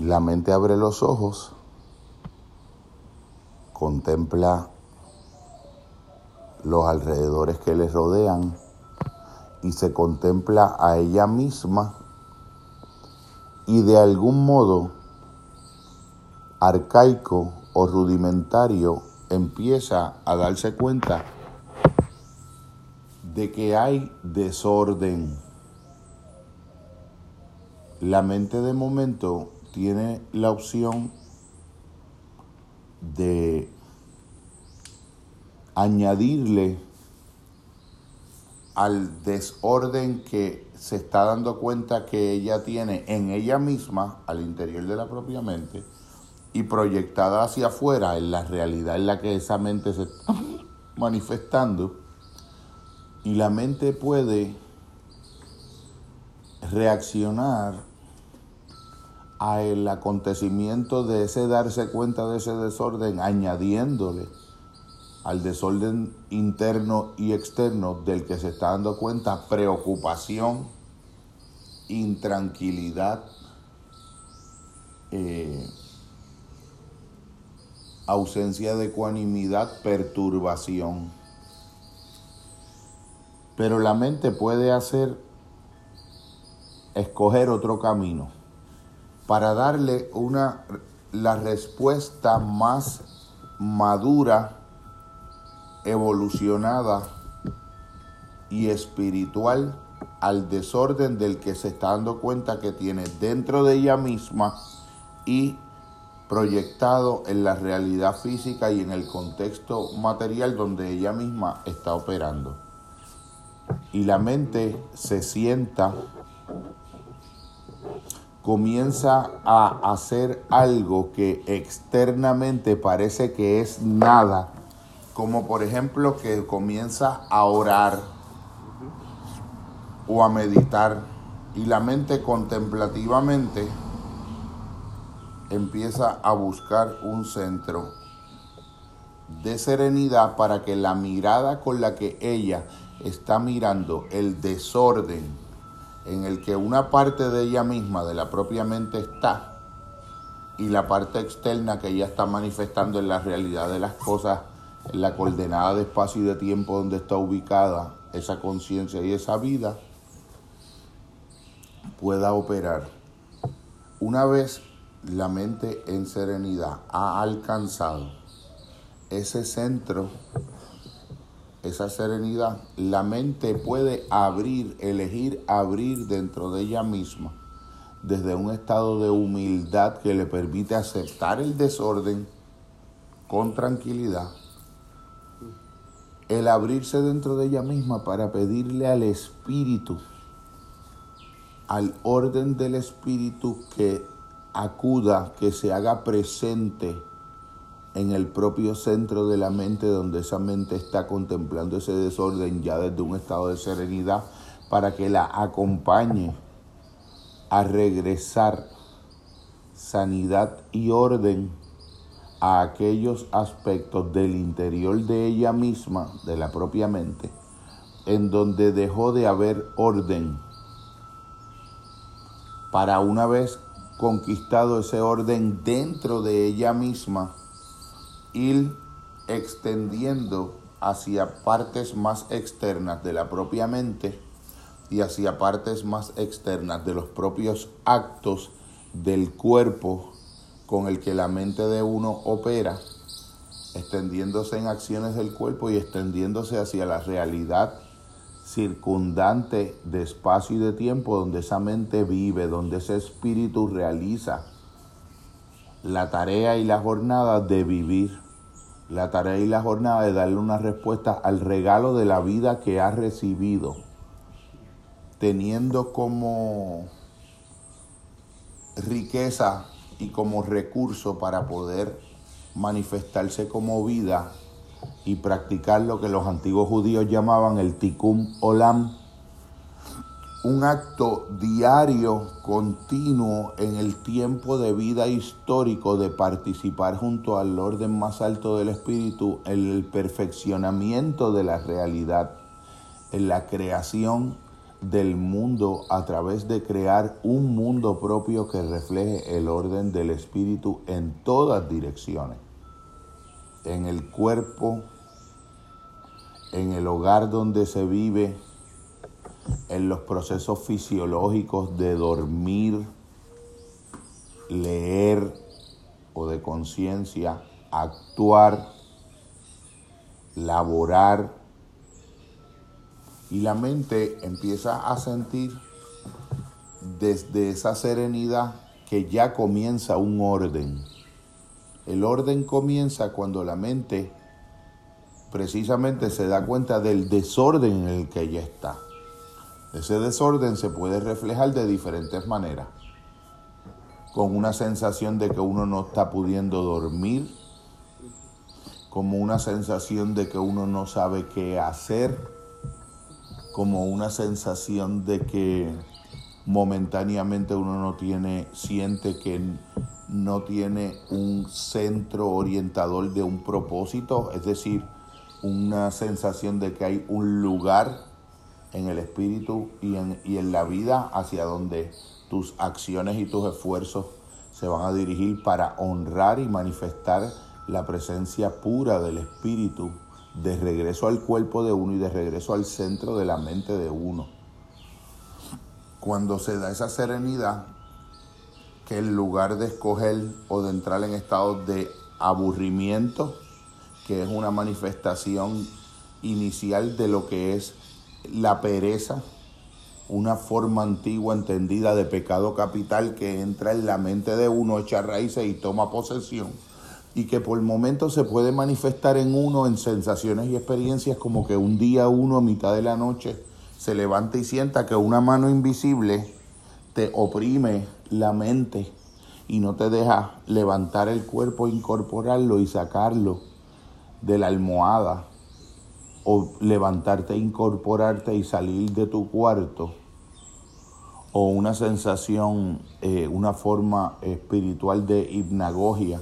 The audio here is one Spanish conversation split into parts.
La mente abre los ojos, contempla los alrededores que le rodean y se contempla a ella misma y de algún modo arcaico o rudimentario empieza a darse cuenta de que hay desorden. La mente de momento tiene la opción de añadirle al desorden que se está dando cuenta que ella tiene en ella misma, al interior de la propia mente, y proyectada hacia afuera en la realidad en la que esa mente se está manifestando, y la mente puede reaccionar al acontecimiento de ese darse cuenta de ese desorden, añadiéndole al desorden interno y externo del que se está dando cuenta preocupación, intranquilidad, eh, ausencia de ecuanimidad, perturbación. Pero la mente puede hacer, escoger otro camino para darle una, la respuesta más madura evolucionada y espiritual al desorden del que se está dando cuenta que tiene dentro de ella misma y proyectado en la realidad física y en el contexto material donde ella misma está operando. Y la mente se sienta, comienza a hacer algo que externamente parece que es nada, como por ejemplo que comienza a orar o a meditar y la mente contemplativamente empieza a buscar un centro de serenidad para que la mirada con la que ella está mirando el desorden en el que una parte de ella misma, de la propia mente está, y la parte externa que ella está manifestando en la realidad de las cosas en la coordenada de espacio y de tiempo donde está ubicada esa conciencia y esa vida pueda operar. Una vez la mente en serenidad ha alcanzado ese centro, esa serenidad, la mente puede abrir, elegir abrir dentro de ella misma, desde un estado de humildad que le permite aceptar el desorden con tranquilidad. El abrirse dentro de ella misma para pedirle al Espíritu, al orden del Espíritu que acuda, que se haga presente en el propio centro de la mente donde esa mente está contemplando ese desorden ya desde un estado de serenidad para que la acompañe a regresar sanidad y orden a aquellos aspectos del interior de ella misma, de la propia mente, en donde dejó de haber orden, para una vez conquistado ese orden dentro de ella misma, ir extendiendo hacia partes más externas de la propia mente y hacia partes más externas de los propios actos del cuerpo con el que la mente de uno opera, extendiéndose en acciones del cuerpo y extendiéndose hacia la realidad circundante de espacio y de tiempo donde esa mente vive, donde ese espíritu realiza la tarea y la jornada de vivir, la tarea y la jornada de darle una respuesta al regalo de la vida que ha recibido, teniendo como riqueza y como recurso para poder manifestarse como vida y practicar lo que los antiguos judíos llamaban el tikkun olam, un acto diario, continuo en el tiempo de vida histórico de participar junto al orden más alto del espíritu en el perfeccionamiento de la realidad, en la creación del mundo a través de crear un mundo propio que refleje el orden del espíritu en todas direcciones, en el cuerpo, en el hogar donde se vive, en los procesos fisiológicos de dormir, leer o de conciencia, actuar, laborar, y la mente empieza a sentir desde esa serenidad que ya comienza un orden. El orden comienza cuando la mente precisamente se da cuenta del desorden en el que ella está. Ese desorden se puede reflejar de diferentes maneras. Con una sensación de que uno no está pudiendo dormir, como una sensación de que uno no sabe qué hacer, como una sensación de que momentáneamente uno no tiene, siente que no tiene un centro orientador de un propósito, es decir, una sensación de que hay un lugar en el espíritu y en, y en la vida hacia donde tus acciones y tus esfuerzos se van a dirigir para honrar y manifestar la presencia pura del espíritu de regreso al cuerpo de uno y de regreso al centro de la mente de uno. Cuando se da esa serenidad, que en lugar de escoger o de entrar en estado de aburrimiento, que es una manifestación inicial de lo que es la pereza, una forma antigua entendida de pecado capital que entra en la mente de uno, echa raíces y toma posesión y que por momentos se puede manifestar en uno en sensaciones y experiencias como que un día uno a mitad de la noche se levanta y sienta que una mano invisible te oprime la mente y no te deja levantar el cuerpo, incorporarlo y sacarlo de la almohada o levantarte, incorporarte y salir de tu cuarto o una sensación, eh, una forma espiritual de hipnagogia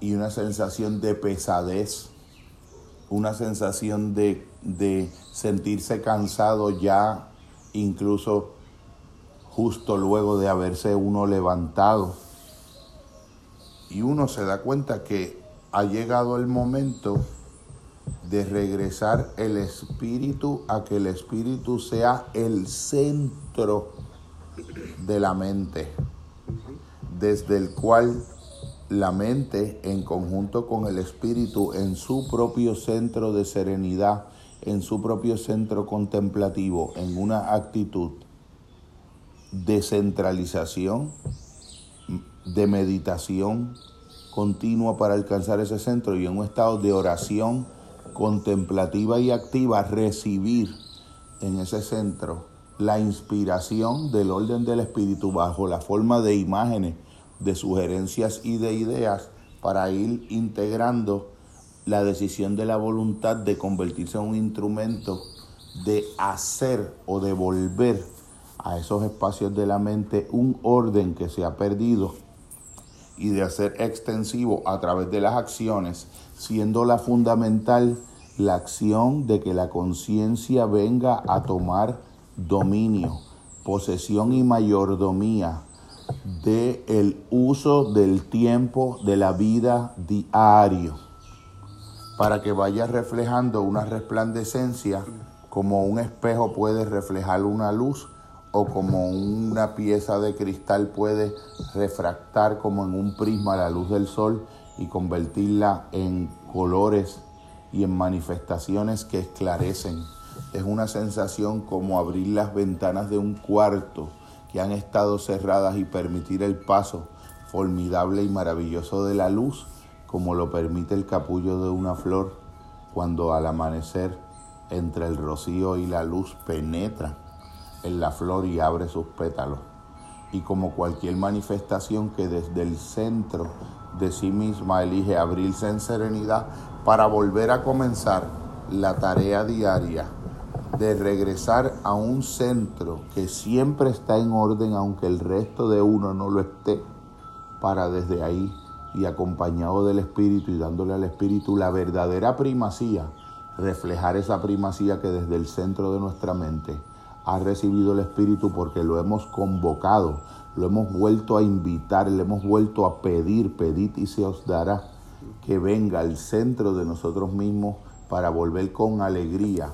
y una sensación de pesadez, una sensación de, de sentirse cansado ya incluso justo luego de haberse uno levantado. Y uno se da cuenta que ha llegado el momento de regresar el espíritu a que el espíritu sea el centro de la mente, desde el cual la mente en conjunto con el espíritu en su propio centro de serenidad, en su propio centro contemplativo, en una actitud de centralización, de meditación continua para alcanzar ese centro y en un estado de oración contemplativa y activa, recibir en ese centro la inspiración del orden del espíritu bajo la forma de imágenes de sugerencias y de ideas para ir integrando la decisión de la voluntad de convertirse en un instrumento de hacer o de volver a esos espacios de la mente un orden que se ha perdido y de hacer extensivo a través de las acciones, siendo la fundamental la acción de que la conciencia venga a tomar dominio, posesión y mayordomía de el uso del tiempo de la vida diario para que vaya reflejando una resplandecencia como un espejo puede reflejar una luz o como una pieza de cristal puede refractar como en un prisma la luz del sol y convertirla en colores y en manifestaciones que esclarecen. Es una sensación como abrir las ventanas de un cuarto que han estado cerradas y permitir el paso formidable y maravilloso de la luz, como lo permite el capullo de una flor cuando al amanecer entre el rocío y la luz penetra en la flor y abre sus pétalos. Y como cualquier manifestación que desde el centro de sí misma elige abrirse en serenidad para volver a comenzar la tarea diaria de regresar a un centro que siempre está en orden, aunque el resto de uno no lo esté, para desde ahí y acompañado del Espíritu y dándole al Espíritu la verdadera primacía, reflejar esa primacía que desde el centro de nuestra mente ha recibido el Espíritu porque lo hemos convocado, lo hemos vuelto a invitar, le hemos vuelto a pedir, pedid y se os dará que venga al centro de nosotros mismos para volver con alegría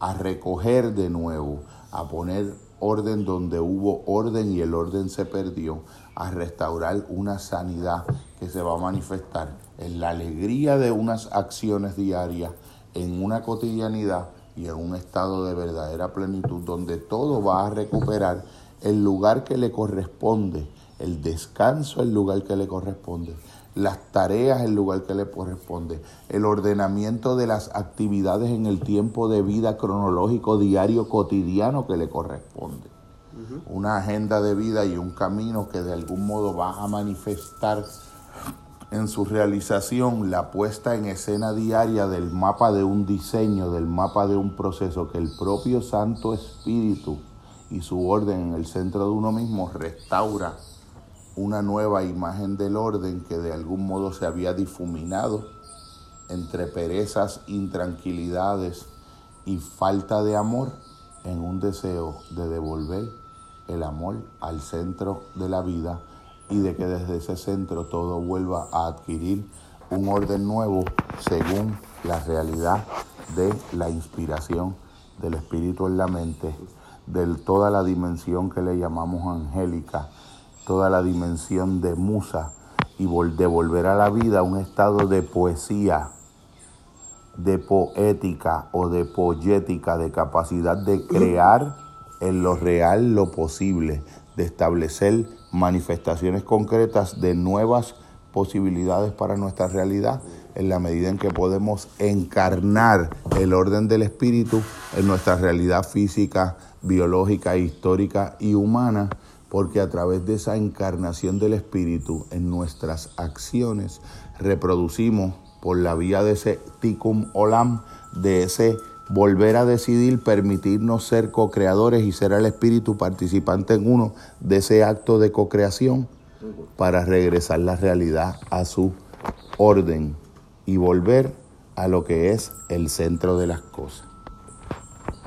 a recoger de nuevo, a poner orden donde hubo orden y el orden se perdió, a restaurar una sanidad que se va a manifestar en la alegría de unas acciones diarias, en una cotidianidad y en un estado de verdadera plenitud donde todo va a recuperar el lugar que le corresponde, el descanso el lugar que le corresponde, las tareas el lugar que le corresponde, el ordenamiento de las actividades en el tiempo de vida cronológico diario cotidiano que le corresponde. Una agenda de vida y un camino que de algún modo va a manifestar en su realización la puesta en escena diaria del mapa de un diseño, del mapa de un proceso que el propio Santo Espíritu y su orden en el centro de uno mismo restaura una nueva imagen del orden que de algún modo se había difuminado entre perezas, intranquilidades y falta de amor en un deseo de devolver el amor al centro de la vida y de que desde ese centro todo vuelva a adquirir un orden nuevo según la realidad de la inspiración del espíritu en la mente, de toda la dimensión que le llamamos angélica, toda la dimensión de musa y devolver a la vida un estado de poesía, de poética o de poética, de capacidad de crear en lo real lo posible, de establecer manifestaciones concretas de nuevas posibilidades para nuestra realidad en la medida en que podemos encarnar el orden del espíritu en nuestra realidad física, biológica, histórica y humana porque a través de esa encarnación del Espíritu en nuestras acciones reproducimos por la vía de ese ticum olam, de ese volver a decidir, permitirnos ser co-creadores y ser el Espíritu participante en uno de ese acto de co-creación para regresar la realidad a su orden y volver a lo que es el centro de las cosas.